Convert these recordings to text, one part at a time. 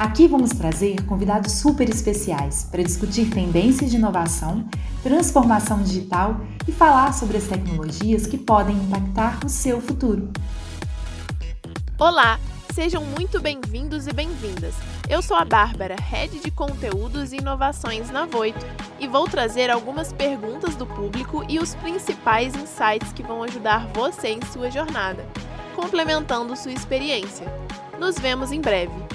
Aqui vamos trazer convidados super especiais para discutir tendências de inovação, transformação digital e falar sobre as tecnologias que podem impactar o seu futuro. Olá, sejam muito bem-vindos e bem-vindas. Eu sou a Bárbara, Head de Conteúdos e Inovações na Voito, e vou trazer algumas perguntas do público e os principais insights que vão ajudar você em sua jornada, complementando sua experiência. Nos vemos em breve.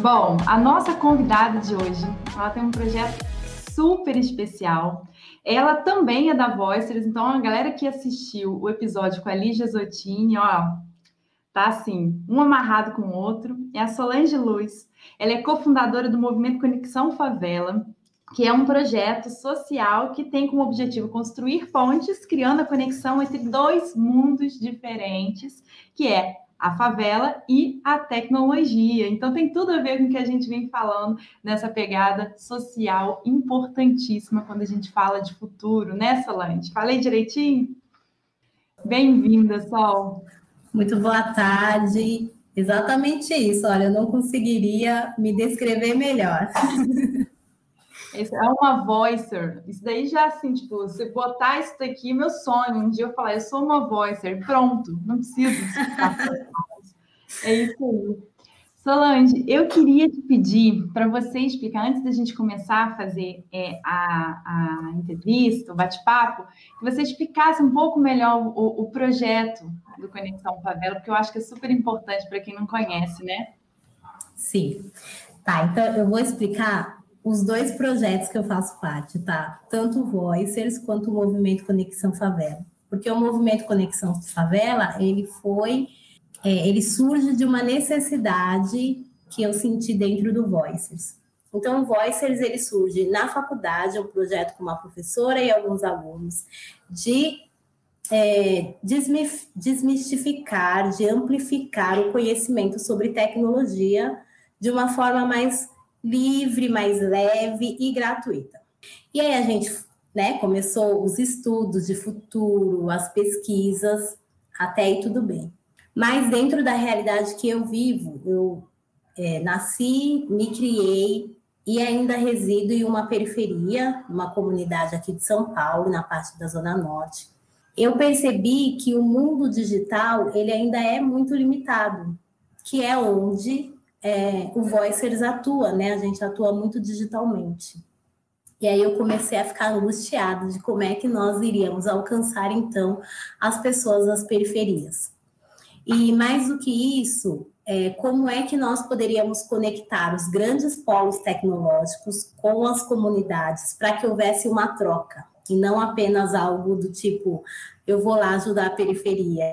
Bom, a nossa convidada de hoje, ela tem um projeto super especial. Ela também é da Voicers, então a galera que assistiu o episódio com a Lígia Zottini, ó, tá assim, um amarrado com o outro. É a Solange Luz. Ela é cofundadora do Movimento Conexão Favela, que é um projeto social que tem como objetivo construir pontes, criando a conexão entre dois mundos diferentes, que é a favela e a tecnologia. Então tem tudo a ver com o que a gente vem falando nessa pegada social importantíssima quando a gente fala de futuro, né, Solange? Falei direitinho? Bem-vinda, Sol. Muito boa tarde. Exatamente isso. Olha, eu não conseguiria me descrever melhor. Esse é uma voicer. Isso daí já assim, tipo, você botar isso daqui, meu sonho. Um dia eu falar, eu sou uma voicer. Pronto, não preciso É isso aí. Solange, eu queria te pedir para você explicar, antes da gente começar a fazer é, a, a, entrevista, o bate-papo, que você explicasse um pouco melhor o, o projeto do Conexão Favela, porque eu acho que é super importante para quem não conhece, né? Sim. Tá, então eu vou explicar os dois projetos que eu faço parte, tá? Tanto o Voicers quanto o Movimento Conexão Favela. Porque o Movimento Conexão Favela, ele foi, é, ele surge de uma necessidade que eu senti dentro do Voicers. Então, o Voicers, ele surge na faculdade, é um projeto com uma professora e alguns alunos, de é, desmistificar, de amplificar o conhecimento sobre tecnologia de uma forma mais livre, mais leve e gratuita. E aí a gente né, começou os estudos de futuro, as pesquisas, até aí tudo bem. Mas dentro da realidade que eu vivo, eu é, nasci, me criei e ainda resido em uma periferia, uma comunidade aqui de São Paulo, na parte da Zona Norte. Eu percebi que o mundo digital ele ainda é muito limitado, que é onde é, o Voicers atua, né? A gente atua muito digitalmente. E aí eu comecei a ficar angustiada de como é que nós iríamos alcançar, então, as pessoas das periferias. E mais do que isso, é, como é que nós poderíamos conectar os grandes polos tecnológicos com as comunidades para que houvesse uma troca, e não apenas algo do tipo, eu vou lá ajudar a periferia,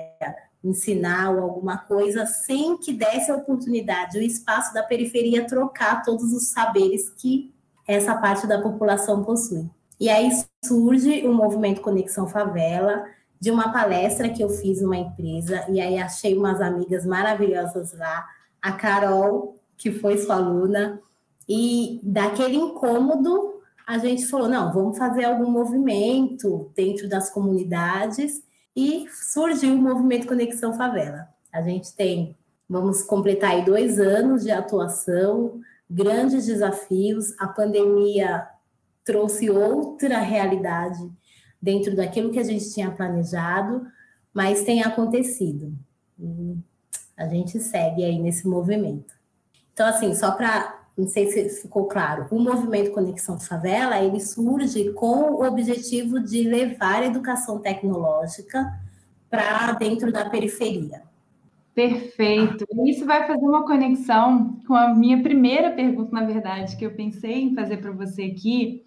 ensinar ou alguma coisa, sem que desse a oportunidade, o espaço da periferia trocar todos os saberes que essa parte da população possui. E aí surge o movimento Conexão Favela, de uma palestra que eu fiz numa empresa, e aí achei umas amigas maravilhosas lá, a Carol, que foi sua aluna, e daquele incômodo a gente falou: não, vamos fazer algum movimento dentro das comunidades e surgiu o movimento Conexão Favela. A gente tem, vamos completar aí dois anos de atuação, grandes desafios. A pandemia trouxe outra realidade dentro daquilo que a gente tinha planejado, mas tem acontecido. E a gente segue aí nesse movimento. Então, assim, só para não sei se ficou claro, o movimento Conexão Favela, ele surge com o objetivo de levar a educação tecnológica para dentro da periferia. Perfeito. Isso vai fazer uma conexão com a minha primeira pergunta, na verdade, que eu pensei em fazer para você aqui,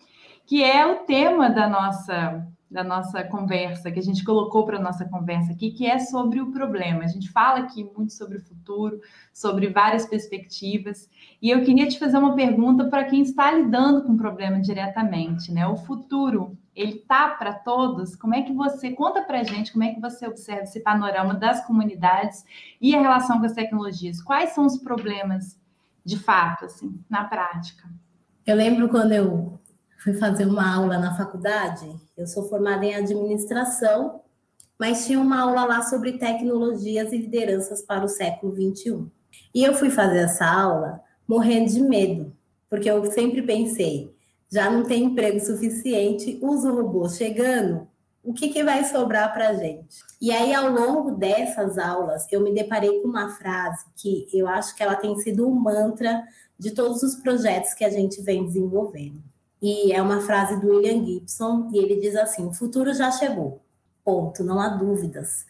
que é o tema da nossa da nossa conversa, que a gente colocou para a nossa conversa aqui, que é sobre o problema. A gente fala aqui muito sobre o futuro, sobre várias perspectivas, e eu queria te fazer uma pergunta para quem está lidando com o problema diretamente, né? O futuro, ele tá para todos? Como é que você conta para a gente como é que você observa esse panorama das comunidades e a relação com as tecnologias? Quais são os problemas de fato, assim, na prática? Eu lembro quando eu fui fazer uma aula na faculdade. Eu sou formada em administração, mas tinha uma aula lá sobre tecnologias e lideranças para o século 21. E eu fui fazer essa aula morrendo de medo, porque eu sempre pensei, já não tem emprego suficiente, uso robô chegando, o que, que vai sobrar para a gente? E aí, ao longo dessas aulas, eu me deparei com uma frase que eu acho que ela tem sido um mantra de todos os projetos que a gente vem desenvolvendo. E é uma frase do William Gibson, e ele diz assim: o futuro já chegou, ponto, não há dúvidas.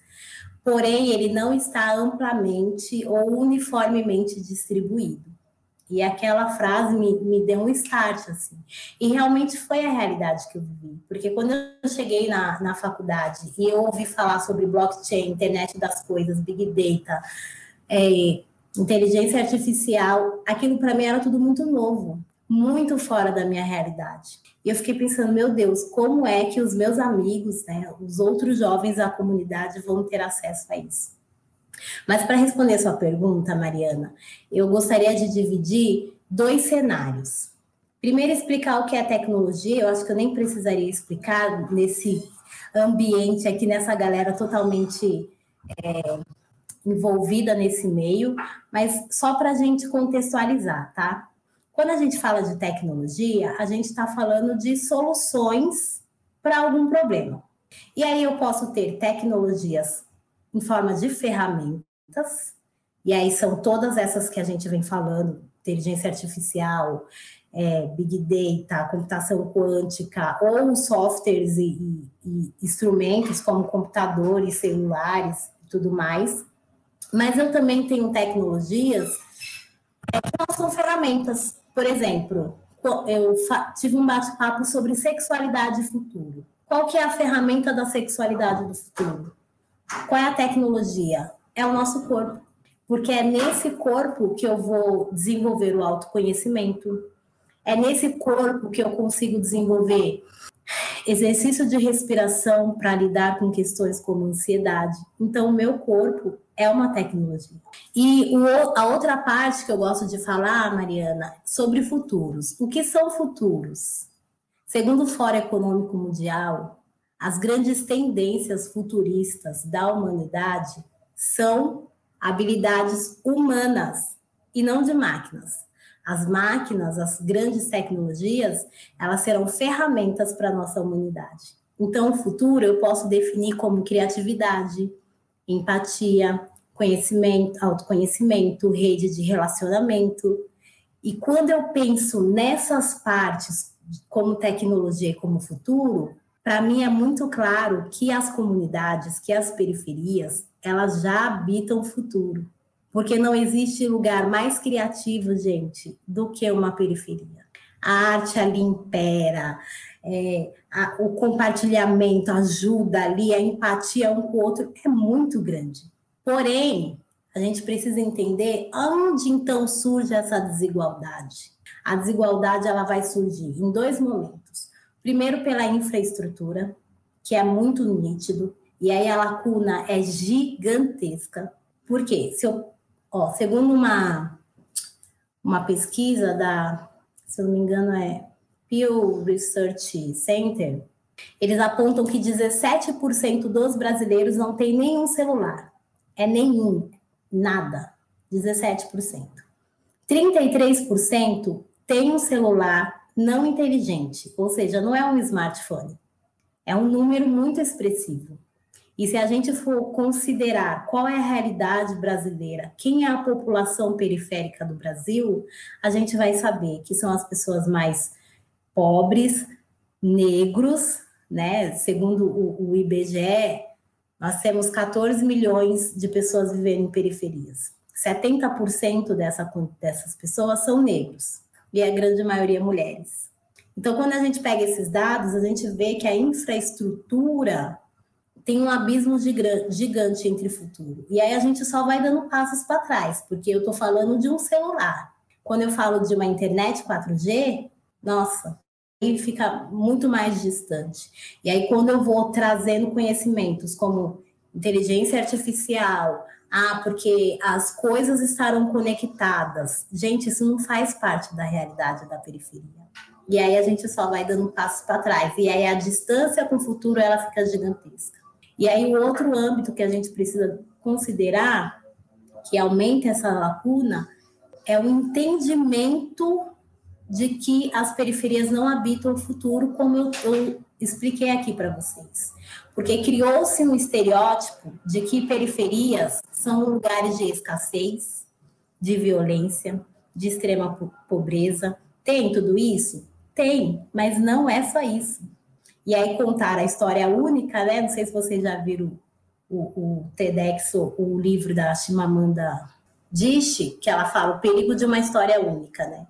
Porém, ele não está amplamente ou uniformemente distribuído. E aquela frase me, me deu um start, assim. E realmente foi a realidade que eu vivi. Porque quando eu cheguei na, na faculdade e eu ouvi falar sobre blockchain, internet das coisas, big data, é, inteligência artificial, aquilo para mim era tudo muito novo muito fora da minha realidade. E eu fiquei pensando, meu Deus, como é que os meus amigos, né, os outros jovens da comunidade vão ter acesso a isso? Mas para responder a sua pergunta, Mariana, eu gostaria de dividir dois cenários. Primeiro, explicar o que é tecnologia, eu acho que eu nem precisaria explicar nesse ambiente aqui, nessa galera totalmente é, envolvida nesse meio, mas só para a gente contextualizar, tá? Quando a gente fala de tecnologia, a gente está falando de soluções para algum problema. E aí eu posso ter tecnologias em forma de ferramentas, e aí são todas essas que a gente vem falando, inteligência artificial, é, big data, computação quântica, ou softwares e, e, e instrumentos como computadores, celulares e tudo mais. Mas eu também tenho tecnologias que não são ferramentas, por exemplo, eu tive um bate-papo sobre sexualidade e futuro. Qual que é a ferramenta da sexualidade do futuro? Qual é a tecnologia? É o nosso corpo. Porque é nesse corpo que eu vou desenvolver o autoconhecimento, é nesse corpo que eu consigo desenvolver exercício de respiração para lidar com questões como ansiedade. Então, o meu corpo é uma tecnologia. E o, a outra parte que eu gosto de falar, Mariana, sobre futuros. O que são futuros? Segundo o Fórum Econômico Mundial, as grandes tendências futuristas da humanidade são habilidades humanas e não de máquinas. As máquinas, as grandes tecnologias, elas serão ferramentas para a nossa humanidade. Então, o futuro eu posso definir como criatividade, empatia, conhecimento, autoconhecimento, rede de relacionamento. E quando eu penso nessas partes, como tecnologia e como futuro, para mim é muito claro que as comunidades, que as periferias, elas já habitam o futuro. Porque não existe lugar mais criativo, gente, do que uma periferia. A arte ali impera, é, a, o compartilhamento, ajuda ali, a empatia um com o outro é muito grande. Porém, a gente precisa entender onde então surge essa desigualdade. A desigualdade ela vai surgir em dois momentos. Primeiro pela infraestrutura, que é muito nítido, e aí a lacuna é gigantesca. Por quê? Se eu Ó, segundo uma, uma pesquisa da, se eu não me engano, é Pew Research Center, eles apontam que 17% dos brasileiros não tem nenhum celular. É nenhum, nada. 17%. 33% tem um celular não inteligente, ou seja, não é um smartphone. É um número muito expressivo. E se a gente for considerar qual é a realidade brasileira, quem é a população periférica do Brasil, a gente vai saber que são as pessoas mais pobres, negros, né? Segundo o, o IBGE, nós temos 14 milhões de pessoas vivendo em periferias. 70% dessa, dessas pessoas são negros, e a grande maioria mulheres. Então, quando a gente pega esses dados, a gente vê que a infraestrutura tem um abismo gigante entre o futuro. E aí a gente só vai dando passos para trás, porque eu estou falando de um celular. Quando eu falo de uma internet 4G, nossa, aí fica muito mais distante. E aí, quando eu vou trazendo conhecimentos como inteligência artificial, ah, porque as coisas estarão conectadas. Gente, isso não faz parte da realidade da periferia. E aí a gente só vai dando passos para trás. E aí a distância com o futuro ela fica gigantesca. E aí o outro âmbito que a gente precisa considerar que aumenta essa lacuna é o entendimento de que as periferias não habitam o futuro, como eu, eu expliquei aqui para vocês. Porque criou-se um estereótipo de que periferias são lugares de escassez, de violência, de extrema pobreza. Tem tudo isso? Tem, mas não é só isso. E aí contar a história única, né? Não sei se vocês já viram o, o TEDx, o, o livro da Chimamanda Adichie, que ela fala o perigo de uma história única, né?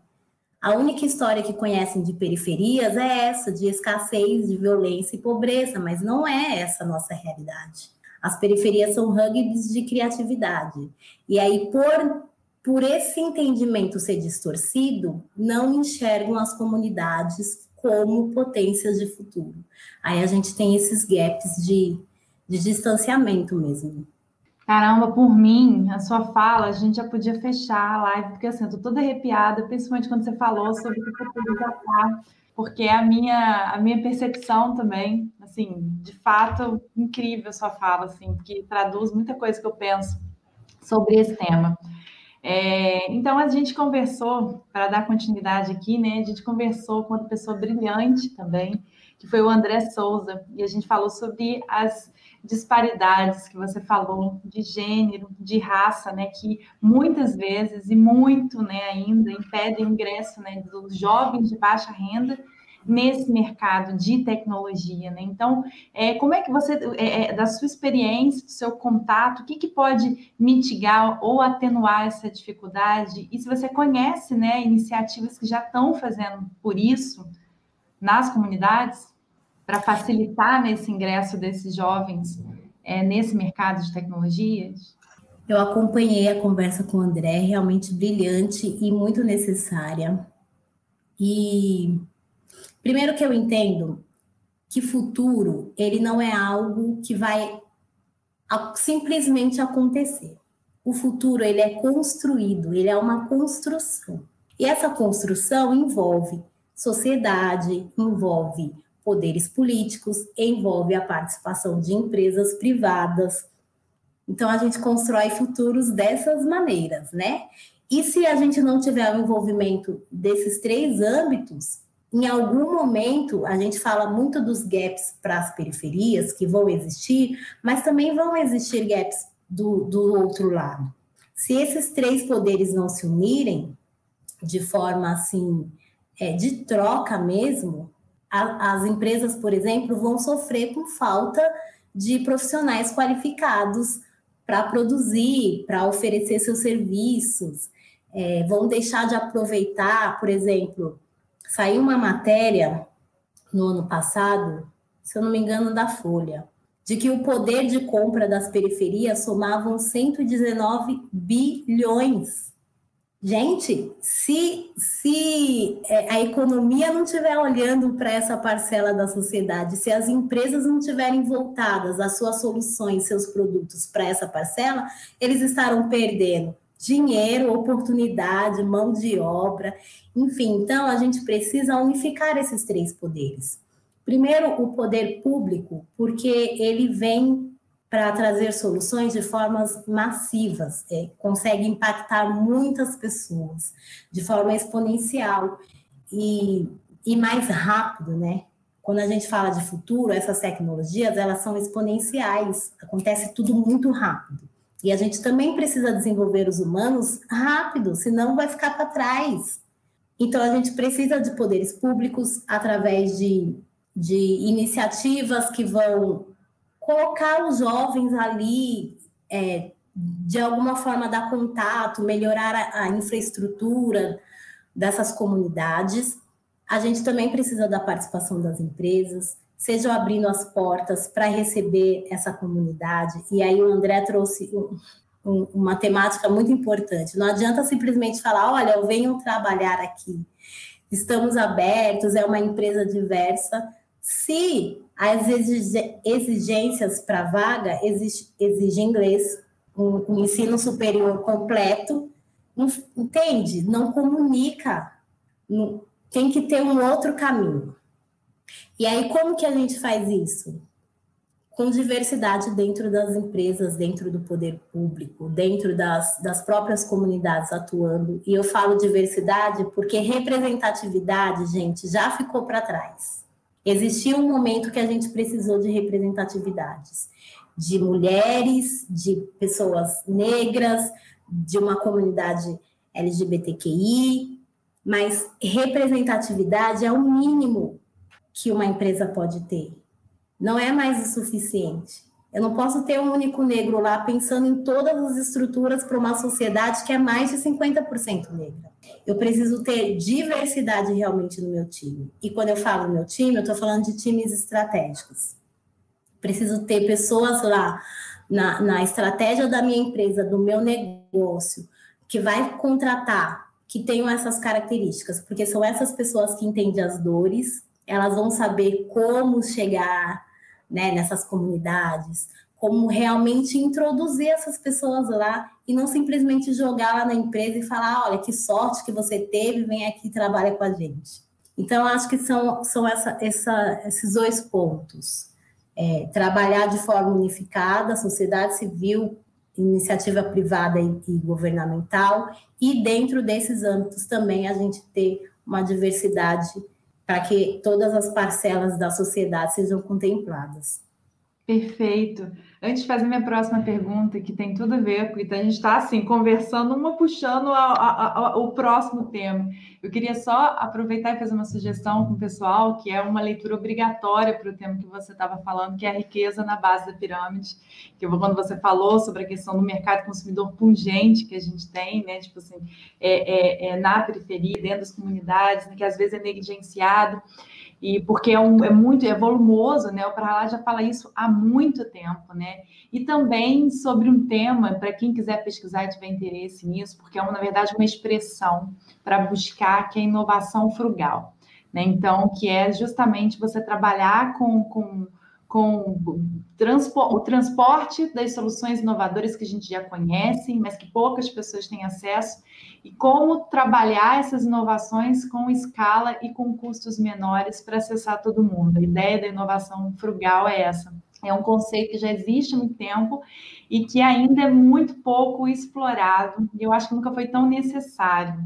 A única história que conhecem de periferias é essa, de escassez, de violência e pobreza, mas não é essa a nossa realidade. As periferias são rugby's de criatividade. E aí, por por esse entendimento ser distorcido, não enxergam as comunidades como potências de futuro. Aí a gente tem esses gaps de, de distanciamento mesmo. Caramba, por mim, a sua fala, a gente já podia fechar a live, porque assim, eu tô toda arrepiada, principalmente quando você falou sobre o futuro já tá, porque é a minha, a minha percepção também, assim, de fato, incrível a sua fala, assim, que traduz muita coisa que eu penso sobre esse tema. É, então, a gente conversou, para dar continuidade aqui, né? A gente conversou com outra pessoa brilhante também, que foi o André Souza, e a gente falou sobre as disparidades que você falou de gênero, de raça, né, que muitas vezes e muito, né, ainda impedem o ingresso, né, dos jovens de baixa renda nesse mercado de tecnologia, né? Então, é, como é que você, é, é, da sua experiência, do seu contato, o que, que pode mitigar ou atenuar essa dificuldade? E se você conhece, né, iniciativas que já estão fazendo por isso nas comunidades, para facilitar nesse ingresso desses jovens é, nesse mercado de tecnologias? Eu acompanhei a conversa com o André, realmente brilhante e muito necessária. E Primeiro que eu entendo que futuro, ele não é algo que vai simplesmente acontecer. O futuro, ele é construído, ele é uma construção. E essa construção envolve sociedade, envolve poderes políticos, envolve a participação de empresas privadas. Então a gente constrói futuros dessas maneiras, né? E se a gente não tiver o envolvimento desses três âmbitos, em algum momento, a gente fala muito dos gaps para as periferias que vão existir, mas também vão existir gaps do, do outro lado. Se esses três poderes não se unirem de forma assim, é, de troca mesmo, a, as empresas, por exemplo, vão sofrer com falta de profissionais qualificados para produzir, para oferecer seus serviços, é, vão deixar de aproveitar, por exemplo, Saiu uma matéria no ano passado, se eu não me engano, da Folha, de que o poder de compra das periferias somavam 119 bilhões. Gente, se, se é, a economia não estiver olhando para essa parcela da sociedade, se as empresas não estiverem voltadas às suas soluções, seus produtos para essa parcela, eles estarão perdendo dinheiro, oportunidade, mão de obra, enfim. Então, a gente precisa unificar esses três poderes. Primeiro, o poder público, porque ele vem para trazer soluções de formas massivas, é, consegue impactar muitas pessoas de forma exponencial e, e mais rápido, né? Quando a gente fala de futuro, essas tecnologias, elas são exponenciais, acontece tudo muito rápido. E a gente também precisa desenvolver os humanos rápido, senão vai ficar para trás. Então, a gente precisa de poderes públicos através de, de iniciativas que vão colocar os jovens ali, é, de alguma forma dar contato, melhorar a, a infraestrutura dessas comunidades. a gente também precisa da participação das empresas, sejam abrindo as portas para receber essa comunidade. E aí o André trouxe um, um, uma temática muito importante. Não adianta simplesmente falar, olha, eu venho trabalhar aqui, estamos abertos, é uma empresa diversa. Se as exigências para vaga exigem inglês, um, um ensino superior completo, entende? Não comunica, tem que ter um outro caminho. E aí, como que a gente faz isso? Com diversidade dentro das empresas, dentro do poder público, dentro das, das próprias comunidades atuando. E eu falo diversidade porque representatividade, gente, já ficou para trás. Existia um momento que a gente precisou de representatividades de mulheres, de pessoas negras, de uma comunidade LGBTQI, mas representatividade é o mínimo que uma empresa pode ter. Não é mais o suficiente. Eu não posso ter um único negro lá pensando em todas as estruturas para uma sociedade que é mais de 50% negra. Eu preciso ter diversidade realmente no meu time. E quando eu falo meu time, eu estou falando de times estratégicos. Preciso ter pessoas lá na, na estratégia da minha empresa, do meu negócio, que vai contratar, que tenham essas características, porque são essas pessoas que entendem as dores, elas vão saber como chegar né, nessas comunidades, como realmente introduzir essas pessoas lá e não simplesmente jogar lá na empresa e falar, olha, que sorte que você teve, vem aqui e trabalha com a gente. Então, acho que são, são essa, essa, esses dois pontos. É, trabalhar de forma unificada, sociedade civil, iniciativa privada e, e governamental, e dentro desses âmbitos também a gente ter uma diversidade para que todas as parcelas da sociedade sejam contempladas. Perfeito. Antes de fazer minha próxima pergunta, que tem tudo a ver. Então, a gente está assim, conversando, uma puxando a, a, a, o próximo tema. Eu queria só aproveitar e fazer uma sugestão com o pessoal, que é uma leitura obrigatória para o tema que você estava falando, que é a riqueza na base da pirâmide. Que quando você falou sobre a questão do mercado consumidor pungente que a gente tem, né? Tipo assim, é, é, é na periferia, dentro das comunidades, né, que às vezes é negligenciado e porque é, um, é muito é volumoso, né? O lá já fala isso há muito tempo, né? E também sobre um tema para quem quiser pesquisar e tiver interesse nisso, porque é uma, na verdade uma expressão para buscar que é inovação frugal, né? Então, que é justamente você trabalhar com, com com o transporte das soluções inovadoras que a gente já conhece, mas que poucas pessoas têm acesso, e como trabalhar essas inovações com escala e com custos menores para acessar todo mundo. A ideia da inovação frugal é essa. É um conceito que já existe há muito tempo e que ainda é muito pouco explorado, e eu acho que nunca foi tão necessário.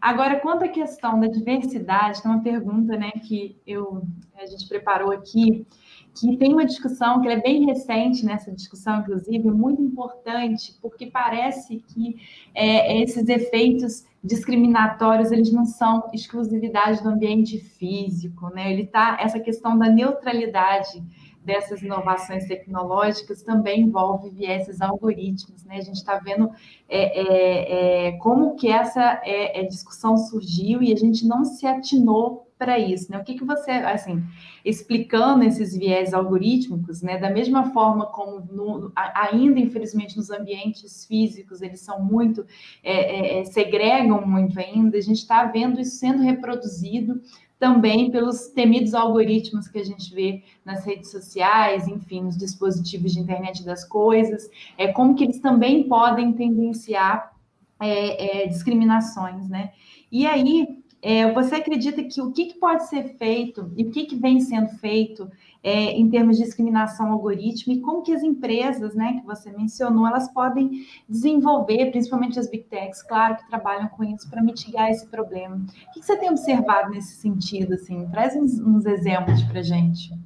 Agora, quanto à questão da diversidade, tem uma pergunta né, que eu, a gente preparou aqui, que tem uma discussão que é bem recente nessa discussão, inclusive, muito importante, porque parece que é, esses efeitos discriminatórios eles não são exclusividade do ambiente físico, né? Ele tá essa questão da neutralidade dessas inovações tecnológicas também envolve vieses algoritmos, né? A gente está vendo é, é, é, como que essa é, é, discussão surgiu e a gente não se atinou para isso, né? O que, que você, assim, explicando esses viés algorítmicos, né? Da mesma forma como no, ainda, infelizmente, nos ambientes físicos eles são muito, é, é, é segregam muito ainda, a gente está vendo isso sendo reproduzido também pelos temidos algoritmos que a gente vê nas redes sociais, enfim, nos dispositivos de internet das coisas, é como que eles também podem tendenciar é, é, discriminações, né? E aí é, você acredita que o que, que, pode ser feito e o que, que vem sendo feito é, em termos de discriminação algorítmica e como que as empresas, né, que você mencionou, elas podem desenvolver, principalmente as big techs, claro, que trabalham com isso para mitigar esse problema. O que, que, você tem observado nesse sentido? Assim? Traz uns, uns exemplos para gente,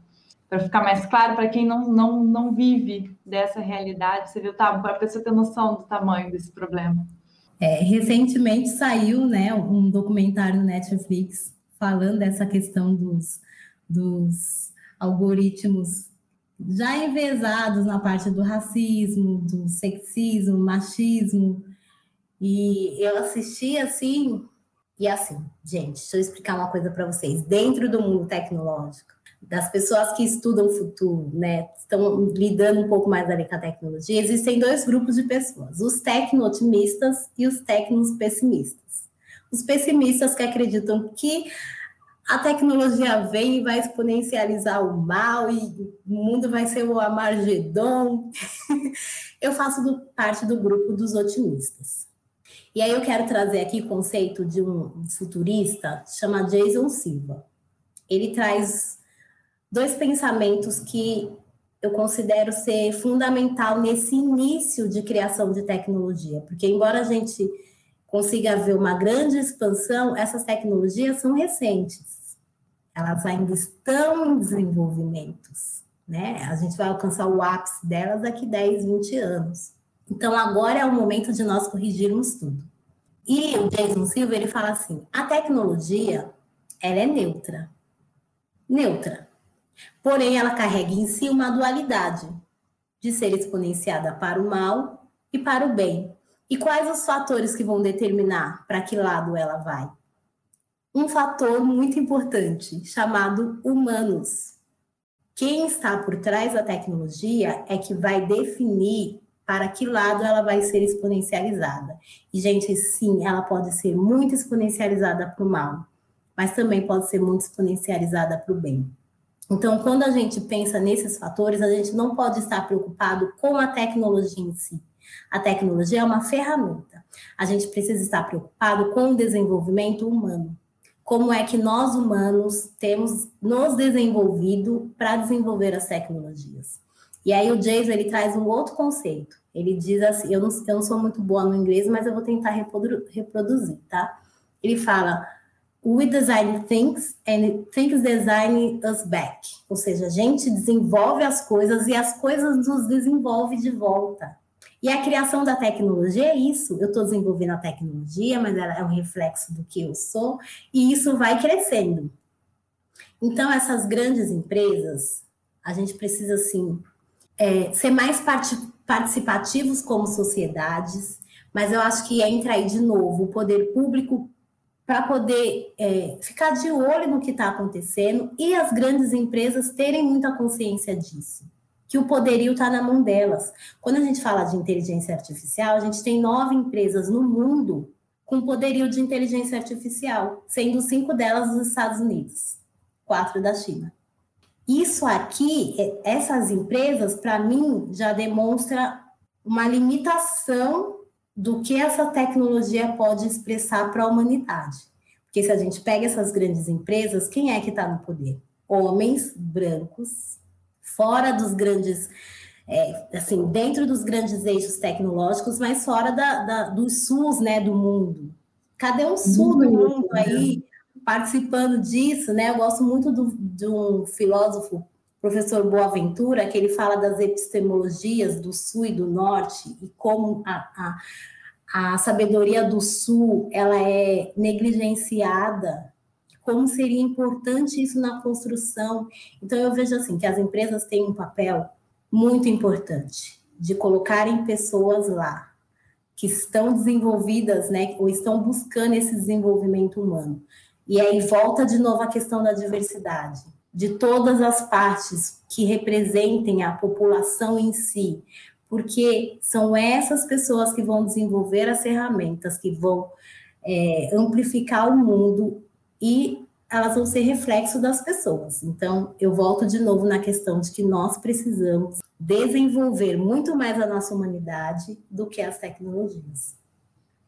para ficar mais claro para quem não, não, não vive dessa realidade. Você viu, tá, para a pessoa ter noção do tamanho desse problema. É, recentemente saiu né, um documentário no Netflix falando dessa questão dos, dos algoritmos já envezados na parte do racismo, do sexismo, machismo. E eu assisti assim, E assim, gente, deixa eu explicar uma coisa para vocês. Dentro do mundo tecnológico, das pessoas que estudam o futuro, né, estão lidando um pouco mais ali com a tecnologia, existem dois grupos de pessoas: os tecno-otimistas e os tecnos-pessimistas. Os pessimistas que acreditam que a tecnologia vem e vai exponencializar o mal e o mundo vai ser o Amargedon. eu faço do, parte do grupo dos otimistas. E aí eu quero trazer aqui o conceito de um futurista chamado Jason Silva. Ele traz dois pensamentos que eu considero ser fundamental nesse início de criação de tecnologia, porque embora a gente consiga ver uma grande expansão, essas tecnologias são recentes. Elas ainda estão em desenvolvimento, né? A gente vai alcançar o ápice delas daqui 10, 20 anos. Então agora é o momento de nós corrigirmos tudo. E o Jason Silva ele fala assim: a tecnologia ela é neutra. Neutra. Porém, ela carrega em si uma dualidade de ser exponenciada para o mal e para o bem. E quais os fatores que vão determinar para que lado ela vai? Um fator muito importante, chamado humanos. Quem está por trás da tecnologia é que vai definir para que lado ela vai ser exponencializada. E, gente, sim, ela pode ser muito exponencializada para o mal, mas também pode ser muito exponencializada para o bem. Então, quando a gente pensa nesses fatores, a gente não pode estar preocupado com a tecnologia em si. A tecnologia é uma ferramenta. A gente precisa estar preocupado com o desenvolvimento humano. Como é que nós humanos temos nos desenvolvido para desenvolver as tecnologias? E aí o Jason ele traz um outro conceito. Ele diz assim, eu não, eu não sou muito boa no inglês, mas eu vou tentar reproduzir, tá? Ele fala we design things and things design us back. Ou seja, a gente desenvolve as coisas e as coisas nos desenvolvem de volta. E a criação da tecnologia é isso. Eu estou desenvolvendo a tecnologia, mas ela é um reflexo do que eu sou, e isso vai crescendo. Então, essas grandes empresas, a gente precisa, assim, é, ser mais participativos como sociedades, mas eu acho que entra aí de novo o poder público para poder é, ficar de olho no que está acontecendo e as grandes empresas terem muita consciência disso que o poderio está na mão delas. Quando a gente fala de inteligência artificial, a gente tem nove empresas no mundo com poderio de inteligência artificial, sendo cinco delas dos Estados Unidos, quatro da China. Isso aqui, é, essas empresas, para mim, já demonstra uma limitação do que essa tecnologia pode expressar para a humanidade. Porque se a gente pega essas grandes empresas, quem é que está no poder? Homens brancos, fora dos grandes, é, assim, dentro dos grandes eixos tecnológicos, mas fora da, da, dos SUS, né, do mundo. Cadê o SUS do mundo aí participando disso, né? Eu gosto muito do, de um filósofo, professor Boaventura, que ele fala das epistemologias do Sul e do Norte e como a, a, a sabedoria do Sul ela é negligenciada como seria importante isso na construção. Então, eu vejo assim que as empresas têm um papel muito importante de colocarem pessoas lá que estão desenvolvidas, né, ou estão buscando esse desenvolvimento humano. E aí volta de novo a questão da diversidade, de todas as partes que representem a população em si, porque são essas pessoas que vão desenvolver as ferramentas que vão é, amplificar o mundo e elas vão ser reflexo das pessoas. Então, eu volto de novo na questão de que nós precisamos desenvolver muito mais a nossa humanidade do que as tecnologias.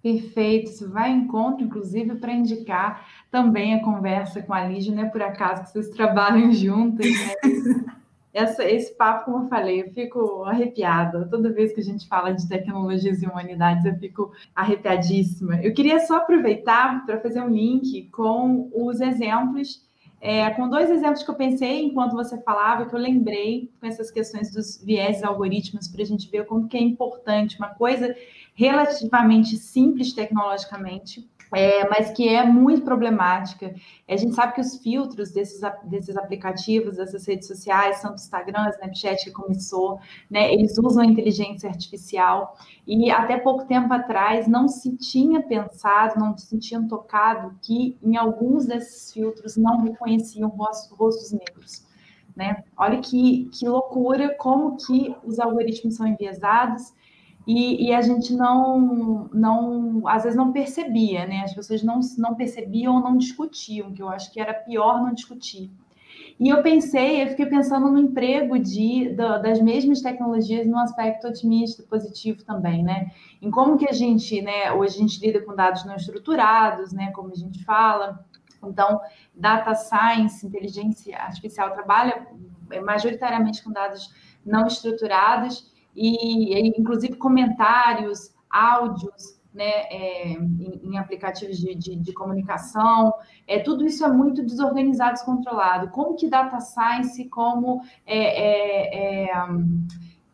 Perfeito, isso vai em encontro, inclusive, para indicar também a conversa com a Lígia, não é por acaso que vocês trabalham juntas, né? essa, esse papo, como eu falei, eu fico arrepiada. Toda vez que a gente fala de tecnologias e humanidades, eu fico arrepiadíssima. Eu queria só aproveitar para fazer um link com os exemplos, é, com dois exemplos que eu pensei enquanto você falava, que eu lembrei com essas questões dos viés algoritmos, para a gente ver como que é importante uma coisa relativamente simples tecnologicamente, é, mas que é muito problemática. A gente sabe que os filtros desses, desses aplicativos, dessas redes sociais, tanto Instagram, Snapchat que começou, né, eles usam inteligência artificial e até pouco tempo atrás não se tinha pensado, não se tinha tocado que em alguns desses filtros não reconheciam rostos, rostos negros. Né? Olha que, que loucura, como que os algoritmos são enviesados e, e, a gente não, não, às vezes não percebia, né? As pessoas não, não percebiam ou não discutiam, que eu acho que era pior não discutir. E eu pensei, eu fiquei pensando no emprego de, das mesmas tecnologias no aspecto otimista, positivo também, né? Em como que a gente, né, hoje a gente lida com dados não estruturados, né, como a gente fala. Então, data science, inteligência artificial trabalha majoritariamente com dados não estruturados e, inclusive comentários, áudios, né, é, em, em, aplicativos de, de, de, comunicação, é, tudo isso é muito desorganizado, descontrolado. Como que data science, como é, é, é,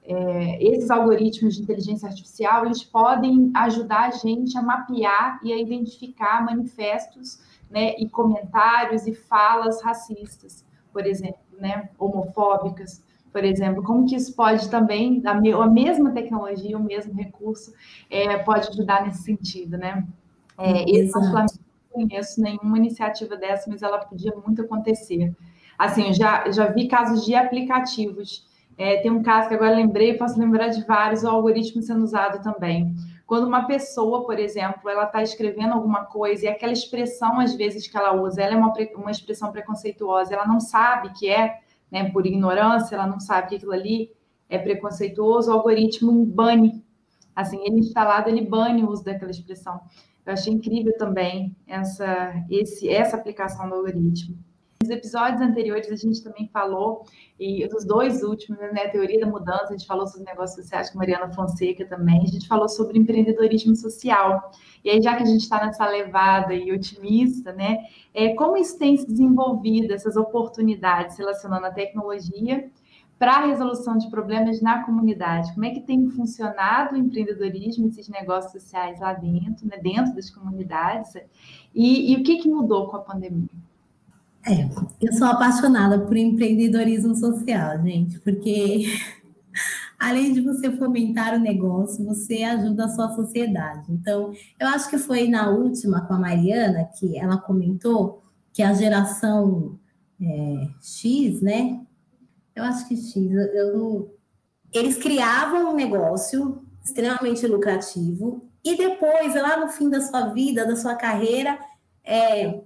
é, esses algoritmos de inteligência artificial, eles podem ajudar a gente a mapear e a identificar manifestos né, e comentários e falas racistas, por exemplo, né, homofóbicas, por exemplo, como que isso pode também, a, mesma tecnologia, o mesmo recurso, é, pode ajudar nesse sentido, né? É, eu não conheço nenhuma iniciativa dessa, mas ela podia muito acontecer. Assim, eu já, já vi casos de aplicativos. É, tem um caso que agora lembrei, posso lembrar de vários, o algoritmo sendo usado também. Quando uma pessoa, por exemplo, ela está escrevendo alguma coisa e aquela expressão, às vezes, que ela usa, ela é uma, uma expressão preconceituosa, ela não sabe que é, né, por ignorância, ela não sabe que aquilo ali é preconceituoso, o algoritmo bane. Assim, ele instalado, ele bane o uso daquela expressão. Eu achei incrível também essa, esse, essa aplicação do algoritmo. Nos episódios anteriores a gente também falou, e dos dois últimos, né, teoria da mudança, a gente falou sobre negócios sociais com Mariana Fonseca também, a gente falou sobre empreendedorismo social. E aí, já que a gente está nessa levada e otimista, né, é, como isso tem se desenvolvido, essas oportunidades relacionando a tecnologia para a resolução de problemas na comunidade? Como é que tem funcionado o empreendedorismo, esses negócios sociais lá dentro, né, dentro das comunidades? E, e o que, que mudou com a pandemia? É, eu sou apaixonada por empreendedorismo social, gente, porque além de você fomentar o negócio, você ajuda a sua sociedade. Então, eu acho que foi na última com a Mariana que ela comentou que a geração é, X, né? Eu acho que X, eu não... eles criavam um negócio extremamente lucrativo e depois, lá no fim da sua vida, da sua carreira, é,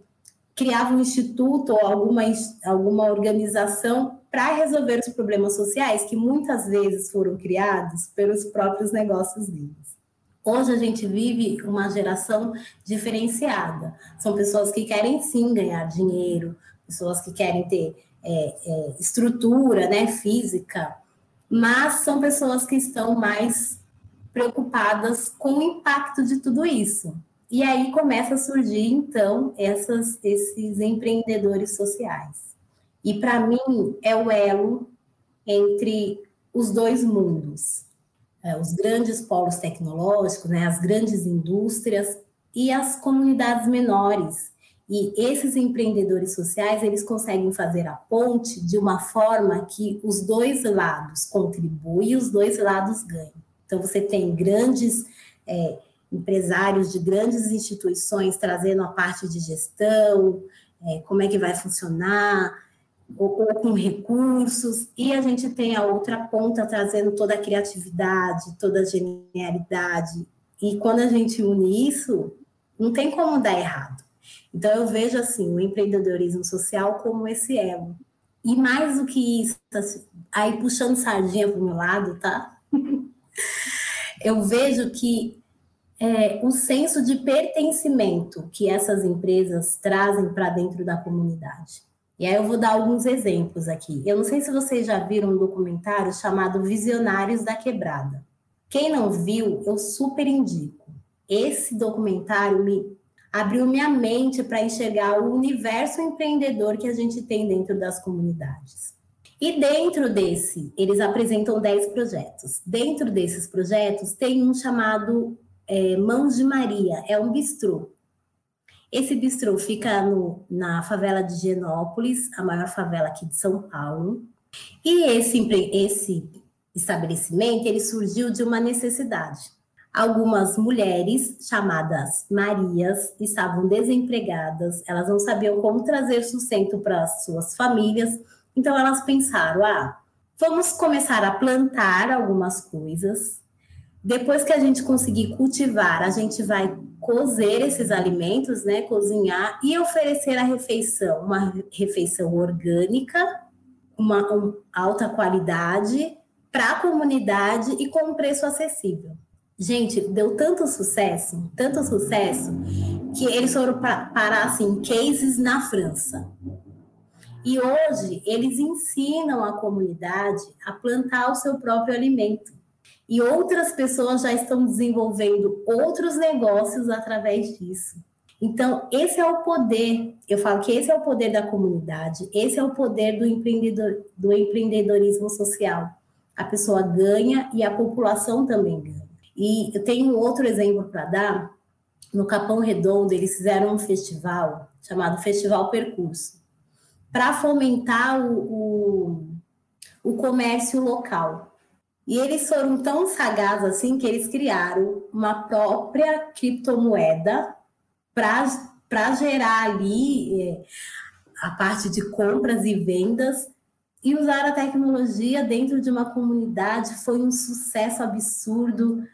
criava um instituto ou alguma, alguma organização para resolver os problemas sociais que muitas vezes foram criados pelos próprios negócios deles. Hoje a gente vive uma geração diferenciada. São pessoas que querem sim ganhar dinheiro, pessoas que querem ter é, é, estrutura né, física, mas são pessoas que estão mais preocupadas com o impacto de tudo isso. E aí começa a surgir, então, essas, esses empreendedores sociais. E para mim é o elo entre os dois mundos, é, os grandes polos tecnológicos, né, as grandes indústrias e as comunidades menores. E esses empreendedores sociais, eles conseguem fazer a ponte de uma forma que os dois lados contribuem e os dois lados ganham. Então, você tem grandes é, empresários de grandes instituições trazendo a parte de gestão, é, como é que vai funcionar, ou, ou, com recursos, e a gente tem a outra ponta trazendo toda a criatividade, toda a genialidade. E quando a gente une isso, não tem como dar errado. Então eu vejo assim o empreendedorismo social como esse elo. E mais do que isso, assim, aí puxando sardinha para o meu lado, tá? eu vejo que é, o senso de pertencimento que essas empresas trazem para dentro da comunidade. E aí eu vou dar alguns exemplos aqui. Eu não sei se vocês já viram um documentário chamado Visionários da Quebrada. Quem não viu, eu super indico. Esse documentário me abriu minha mente para enxergar o universo empreendedor que a gente tem dentro das comunidades. E dentro desse, eles apresentam 10 projetos. Dentro desses projetos, tem um chamado é, Mãos de Maria, é um bistrô. Esse bistrô fica no, na favela de Genópolis, a maior favela aqui de São Paulo. E esse, esse estabelecimento ele surgiu de uma necessidade. Algumas mulheres chamadas Marias estavam desempregadas, elas não sabiam como trazer sustento para suas famílias, então elas pensaram: ah, vamos começar a plantar algumas coisas. Depois que a gente conseguir cultivar, a gente vai cozer esses alimentos, né, cozinhar e oferecer a refeição, uma refeição orgânica, uma, alta qualidade para a comunidade e com um preço acessível. Gente, deu tanto sucesso, tanto sucesso, que eles foram parar assim, cases na França. E hoje eles ensinam a comunidade a plantar o seu próprio alimento. E outras pessoas já estão desenvolvendo outros negócios através disso. Então, esse é o poder. Eu falo que esse é o poder da comunidade, esse é o poder do, empreendedor, do empreendedorismo social. A pessoa ganha e a população também ganha. E eu tenho outro exemplo para dar. No Capão Redondo, eles fizeram um festival chamado Festival Percurso, para fomentar o, o, o comércio local. E eles foram tão sagazes assim que eles criaram uma própria criptomoeda para gerar ali é, a parte de compras e vendas e usar a tecnologia dentro de uma comunidade foi um sucesso absurdo,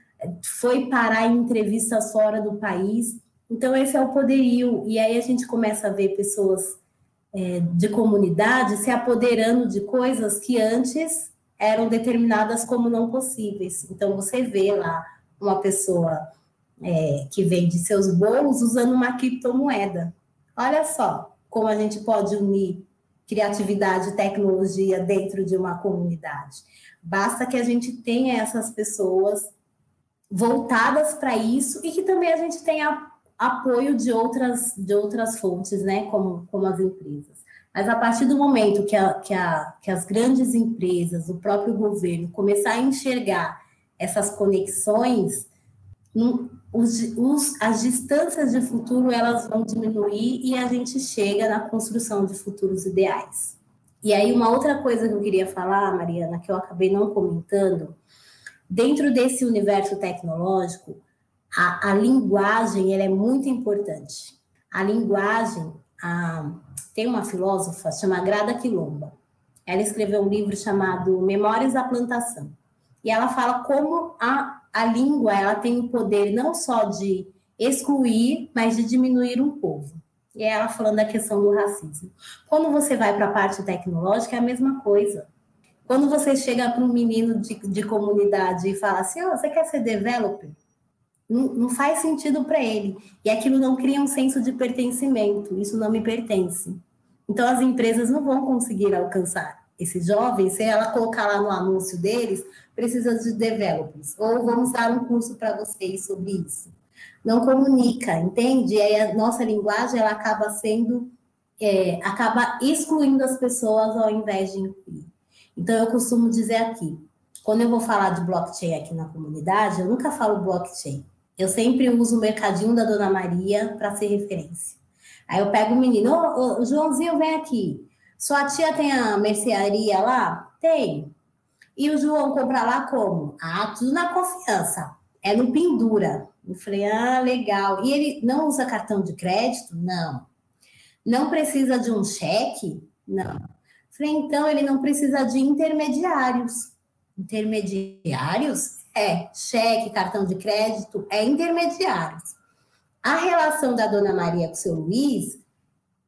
foi parar em entrevistas fora do país. Então, esse é o poderio. E aí a gente começa a ver pessoas é, de comunidade se apoderando de coisas que antes eram determinadas como não possíveis. Então, você vê lá uma pessoa é, que vende seus bolos usando uma criptomoeda. Olha só como a gente pode unir criatividade e tecnologia dentro de uma comunidade. Basta que a gente tenha essas pessoas voltadas para isso e que também a gente tenha apoio de outras, de outras fontes, né, como, como as empresas. Mas a partir do momento que, a, que, a, que as grandes empresas, o próprio governo, começar a enxergar essas conexões, os, os, as distâncias de futuro elas vão diminuir e a gente chega na construção de futuros ideais. E aí, uma outra coisa que eu queria falar, Mariana, que eu acabei não comentando, dentro desse universo tecnológico, a, a linguagem ela é muito importante. A linguagem, a, tem uma filósofa chamada Grada Quilomba. Ela escreveu um livro chamado Memórias da Plantação. E ela fala como a a língua ela tem o poder não só de excluir, mas de diminuir um povo. E é ela falando da questão do racismo. Quando você vai para a parte tecnológica, é a mesma coisa. Quando você chega para um menino de, de comunidade e fala assim, oh, você quer ser developer? Não, não faz sentido para ele. E aquilo não cria um senso de pertencimento. Isso não me pertence. Então, as empresas não vão conseguir alcançar esses jovens, se ela colocar lá no anúncio deles, precisa de developers, ou vamos dar um curso para vocês sobre isso. Não comunica, entende? E aí a nossa linguagem, ela acaba sendo, é, acaba excluindo as pessoas ao invés de incluir. Então, eu costumo dizer aqui, quando eu vou falar de blockchain aqui na comunidade, eu nunca falo blockchain. Eu sempre uso o mercadinho da Dona Maria para ser referência. Aí eu pego o menino, ô, ô, Joãozinho, vem aqui. Sua tia tem a mercearia lá? Tem. E o João compra lá como? Ah, tudo na confiança. É no pendura. Eu falei, ah, legal. E ele não usa cartão de crédito? Não. Não precisa de um cheque? Não. Falei, então ele não precisa de intermediários. Intermediários? É, cheque, cartão de crédito, é intermediários. A relação da dona Maria com o seu Luiz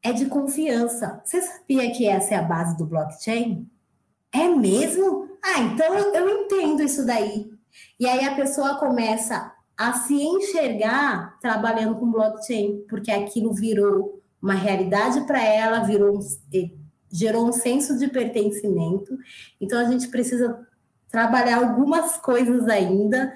é de confiança. Você sabia que essa é a base do blockchain? É mesmo? Ah, então eu, entendo isso daí. E aí a pessoa começa a se enxergar trabalhando com blockchain, porque aquilo virou uma realidade para ela, virou um, gerou um senso de pertencimento. Então a gente precisa trabalhar algumas coisas ainda,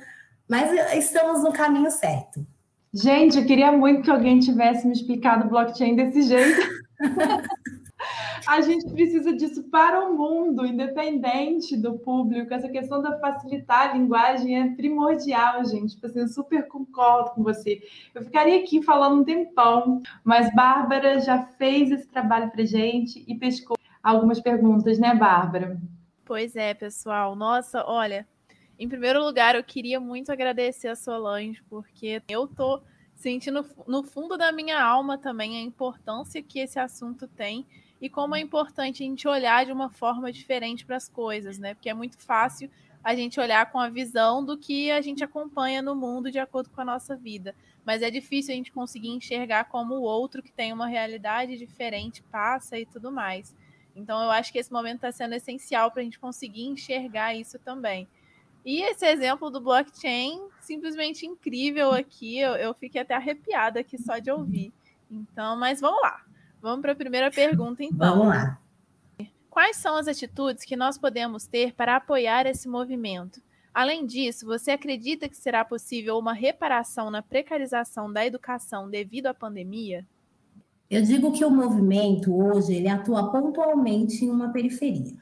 mas estamos no caminho certo. Gente, eu queria muito que alguém tivesse me explicado blockchain desse jeito. a gente precisa disso para o mundo, independente do público. Essa questão da facilitar a linguagem é primordial, gente. Tipo assim, eu super concordo com você. Eu ficaria aqui falando um tempão, mas Bárbara já fez esse trabalho para gente e pescou algumas perguntas, né, Bárbara? Pois é, pessoal. Nossa, olha, em primeiro lugar, eu queria muito agradecer a Solange, porque eu tô sentindo no fundo da minha alma também a importância que esse assunto tem e como é importante a gente olhar de uma forma diferente para as coisas, né? Porque é muito fácil a gente olhar com a visão do que a gente acompanha no mundo de acordo com a nossa vida. Mas é difícil a gente conseguir enxergar como o outro que tem uma realidade diferente passa e tudo mais. Então eu acho que esse momento está sendo essencial para a gente conseguir enxergar isso também. E esse exemplo do blockchain, simplesmente incrível aqui. Eu, eu fiquei até arrepiada aqui só de ouvir. Então, mas vamos lá. Vamos para a primeira pergunta, então. Vamos lá. Quais são as atitudes que nós podemos ter para apoiar esse movimento? Além disso, você acredita que será possível uma reparação na precarização da educação devido à pandemia? Eu digo que o movimento hoje ele atua pontualmente em uma periferia.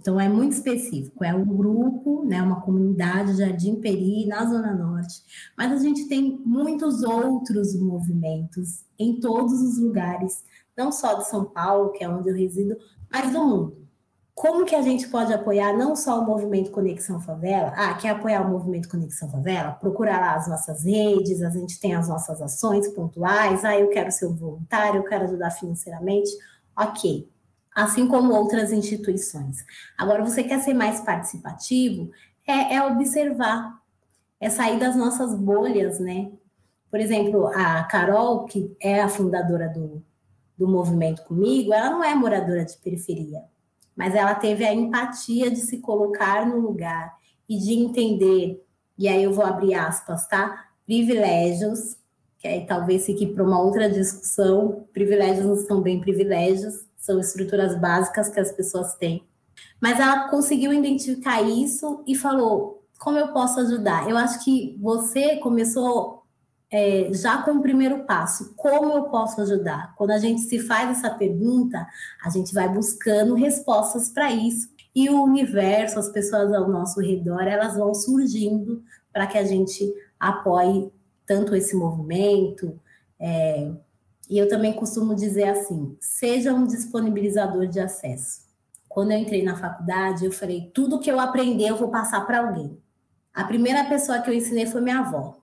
Então é muito específico, é um grupo, né, uma comunidade Jardim Peri na Zona Norte, mas a gente tem muitos outros movimentos em todos os lugares, não só de São Paulo, que é onde eu resido, mas do mundo. Como que a gente pode apoiar não só o movimento Conexão Favela? Ah, quer apoiar o movimento Conexão Favela? Procurar lá as nossas redes, a gente tem as nossas ações pontuais. Ah, eu quero ser um voluntário, eu quero ajudar financeiramente. Ok, assim como outras instituições. Agora, você quer ser mais participativo? É, é observar, é sair das nossas bolhas, né? Por exemplo, a Carol, que é a fundadora do, do movimento comigo, ela não é moradora de periferia, mas ela teve a empatia de se colocar no lugar e de entender, e aí eu vou abrir aspas, tá? Privilégios, que aí talvez fique para uma outra discussão, privilégios não são bem privilégios, são estruturas básicas que as pessoas têm. Mas ela conseguiu identificar isso e falou: como eu posso ajudar? Eu acho que você começou é, já com o primeiro passo: como eu posso ajudar? Quando a gente se faz essa pergunta, a gente vai buscando respostas para isso. E o universo, as pessoas ao nosso redor, elas vão surgindo para que a gente apoie tanto esse movimento, é, e eu também costumo dizer assim: seja um disponibilizador de acesso. Quando eu entrei na faculdade, eu falei: tudo que eu aprender, eu vou passar para alguém. A primeira pessoa que eu ensinei foi minha avó.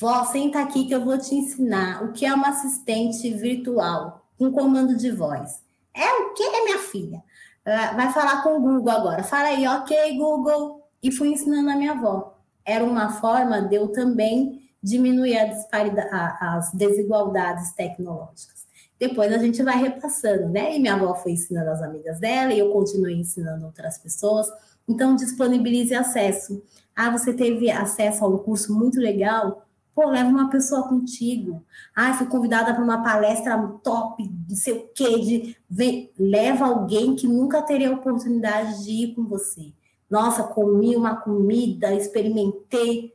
Vó, senta aqui que eu vou te ensinar o que é uma assistente virtual com comando de voz. É o que, minha filha? Uh, vai falar com o Google agora. Fala aí, ok, Google. E fui ensinando a minha avó. Era uma forma de eu também diminuir a as desigualdades tecnológicas. Depois a gente vai repassando, né? E minha avó foi ensinando as amigas dela e eu continuei ensinando outras pessoas. Então, disponibilize acesso. Ah, você teve acesso a um curso muito legal? Pô, leva uma pessoa contigo. Ah, fui convidada para uma palestra top, não sei o quê, de leva alguém que nunca teria oportunidade de ir com você. Nossa, comi uma comida, experimentei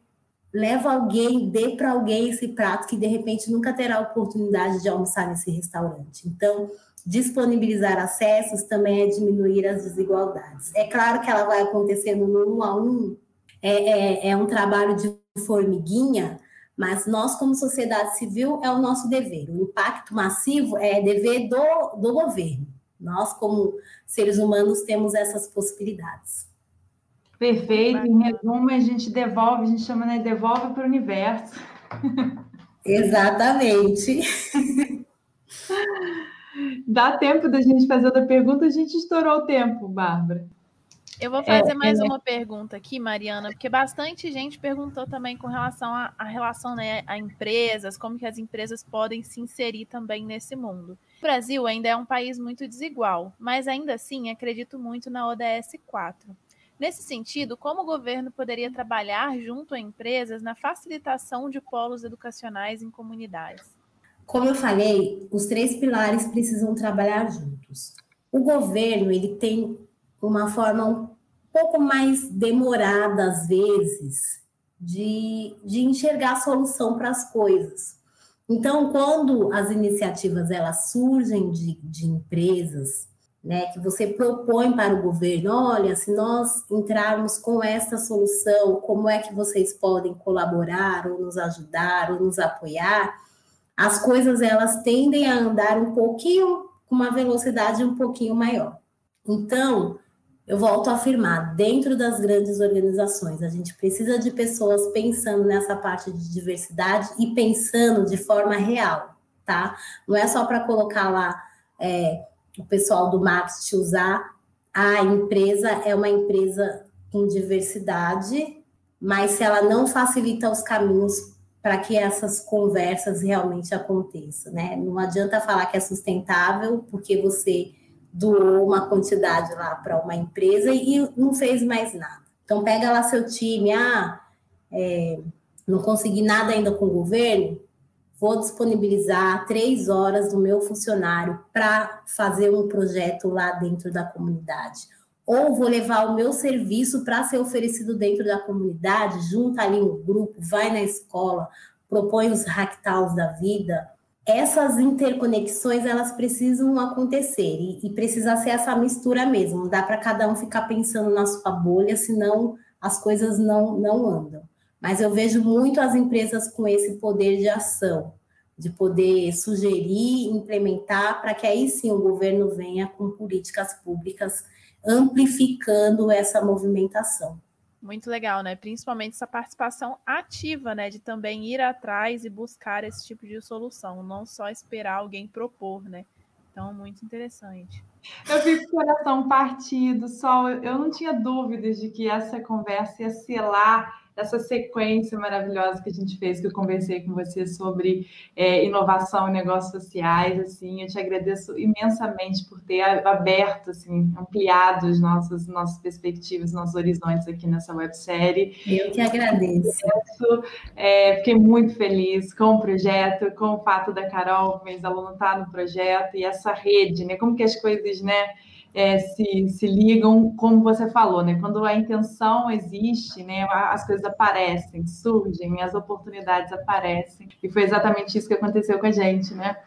leva alguém, dê para alguém esse prato que de repente nunca terá a oportunidade de almoçar nesse restaurante. Então, disponibilizar acessos também é diminuir as desigualdades. É claro que ela vai acontecendo no um a um, é, é, é um trabalho de formiguinha, mas nós, como sociedade civil, é o nosso dever. O impacto massivo é dever do, do governo. Nós, como seres humanos, temos essas possibilidades. Perfeito. Em resumo, a gente devolve, a gente chama, né? Devolve para o universo. Exatamente. Dá tempo da gente fazer outra pergunta, a gente estourou o tempo, Bárbara. Eu vou fazer é, mais é... uma pergunta aqui, Mariana, porque bastante gente perguntou também com relação à relação né, a empresas, como que as empresas podem se inserir também nesse mundo. O Brasil ainda é um país muito desigual, mas ainda assim acredito muito na ODS 4. Nesse sentido, como o governo poderia trabalhar junto a empresas na facilitação de polos educacionais em comunidades? Como eu falei, os três pilares precisam trabalhar juntos. O governo ele tem uma forma um pouco mais demorada às vezes de, de enxergar a solução para as coisas. Então, quando as iniciativas elas surgem de, de empresas, né, que você propõe para o governo, olha, se nós entrarmos com esta solução, como é que vocês podem colaborar ou nos ajudar ou nos apoiar? As coisas elas tendem a andar um pouquinho com uma velocidade um pouquinho maior. Então, eu volto a afirmar, dentro das grandes organizações, a gente precisa de pessoas pensando nessa parte de diversidade e pensando de forma real, tá? Não é só para colocar lá é, o pessoal do marketing usar, a empresa é uma empresa com diversidade, mas se ela não facilita os caminhos para que essas conversas realmente aconteçam, né? Não adianta falar que é sustentável porque você doou uma quantidade lá para uma empresa e não fez mais nada. Então pega lá seu time, ah, é, não consegui nada ainda com o governo, vou disponibilizar três horas do meu funcionário para fazer um projeto lá dentro da comunidade. Ou vou levar o meu serviço para ser oferecido dentro da comunidade, junta ali um grupo, vai na escola, propõe os hacktaws da vida. Essas interconexões, elas precisam acontecer e, e precisa ser essa mistura mesmo. Não dá para cada um ficar pensando na sua bolha, senão as coisas não, não andam. Mas eu vejo muito as empresas com esse poder de ação, de poder sugerir, implementar, para que aí sim o governo venha com políticas públicas amplificando essa movimentação. Muito legal, né? Principalmente essa participação ativa, né? De também ir atrás e buscar esse tipo de solução, não só esperar alguém propor, né? Então, muito interessante. Eu fico com o coração partido, Sol. Eu não tinha dúvidas de que essa conversa ia selar essa sequência maravilhosa que a gente fez, que eu conversei com você sobre é, inovação e negócios sociais, assim, eu te agradeço imensamente por ter aberto, assim, ampliado as nossas, nossas perspectivas, nossos horizontes aqui nessa websérie. Eu que agradeço. É, fiquei muito feliz com o projeto, com o fato da Carol, minha ex-aluna, estar tá no projeto, e essa rede, né, como que as coisas, né, é, se, se ligam, como você falou, né? Quando a intenção existe, né? As coisas aparecem, surgem, as oportunidades aparecem. E foi exatamente isso que aconteceu com a gente, né?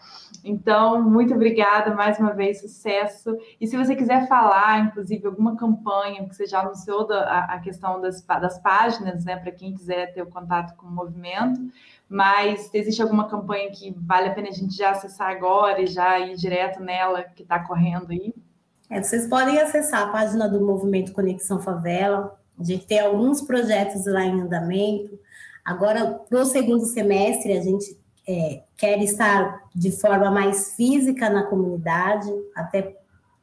Então, muito obrigada mais uma vez, sucesso. E se você quiser falar, inclusive, alguma campanha, que você já anunciou da, a, questão das, das páginas, né, para quem quiser ter o contato com o movimento, mas existe alguma campanha que vale a pena a gente já acessar agora e já ir direto nela que está correndo aí? É, vocês podem acessar a página do Movimento Conexão Favela. A gente tem alguns projetos lá em andamento. Agora, para o segundo semestre, a gente é, quer estar de forma mais física na comunidade, até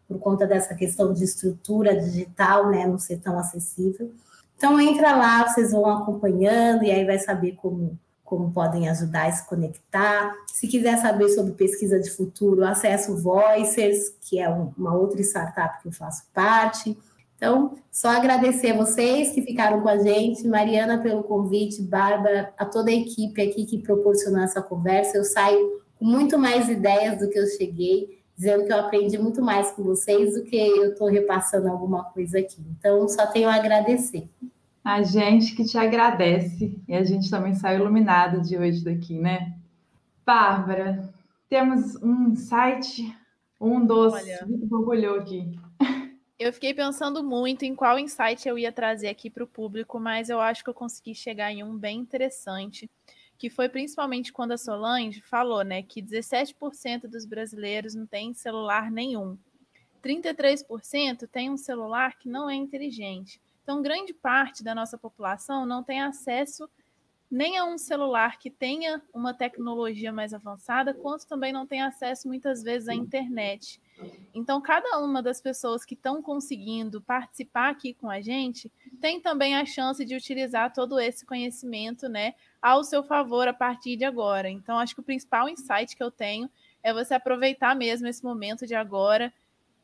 por conta dessa questão de estrutura digital, né, não ser tão acessível. Então, entra lá, vocês vão acompanhando e aí vai saber como como podem ajudar a se conectar. Se quiser saber sobre pesquisa de futuro, acesso Voicers, que é uma outra startup que eu faço parte. Então, só agradecer a vocês que ficaram com a gente, Mariana pelo convite, Bárbara, a toda a equipe aqui que proporcionou essa conversa. Eu saio com muito mais ideias do que eu cheguei, dizendo que eu aprendi muito mais com vocês do que eu estou repassando alguma coisa aqui. Então, só tenho a agradecer. A gente que te agradece e a gente também sai iluminado de hoje daqui, né? Bárbara, temos um site, um dos. Olha, borbulhou aqui. Eu fiquei pensando muito em qual insight eu ia trazer aqui para o público, mas eu acho que eu consegui chegar em um bem interessante, que foi principalmente quando a Solange falou, né, que 17% dos brasileiros não tem celular nenhum. 33% tem um celular que não é inteligente. Então, grande parte da nossa população não tem acesso nem a um celular que tenha uma tecnologia mais avançada, quanto também não tem acesso muitas vezes à internet. Então, cada uma das pessoas que estão conseguindo participar aqui com a gente tem também a chance de utilizar todo esse conhecimento, né, ao seu favor a partir de agora. Então, acho que o principal insight que eu tenho é você aproveitar mesmo esse momento de agora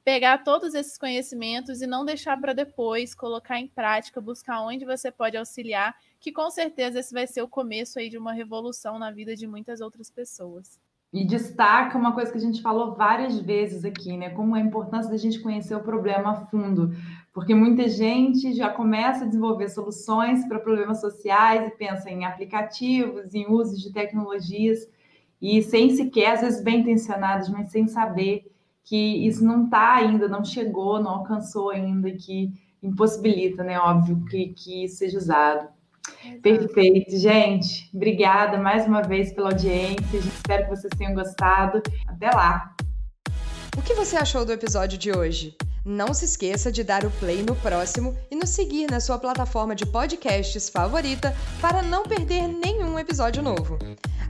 pegar todos esses conhecimentos e não deixar para depois, colocar em prática, buscar onde você pode auxiliar, que com certeza esse vai ser o começo aí de uma revolução na vida de muitas outras pessoas. E destaca uma coisa que a gente falou várias vezes aqui, né? Como a importância da gente conhecer o problema a fundo. Porque muita gente já começa a desenvolver soluções para problemas sociais e pensa em aplicativos, em usos de tecnologias, e sem sequer, às vezes bem intencionados, mas sem saber que isso não está ainda, não chegou, não alcançou ainda, que impossibilita, né? Óbvio, que, que isso seja usado. Exato. Perfeito, gente. Obrigada mais uma vez pela audiência. Espero que vocês tenham gostado. Até lá. O que você achou do episódio de hoje? Não se esqueça de dar o play no próximo e nos seguir na sua plataforma de podcasts favorita para não perder nenhum episódio novo.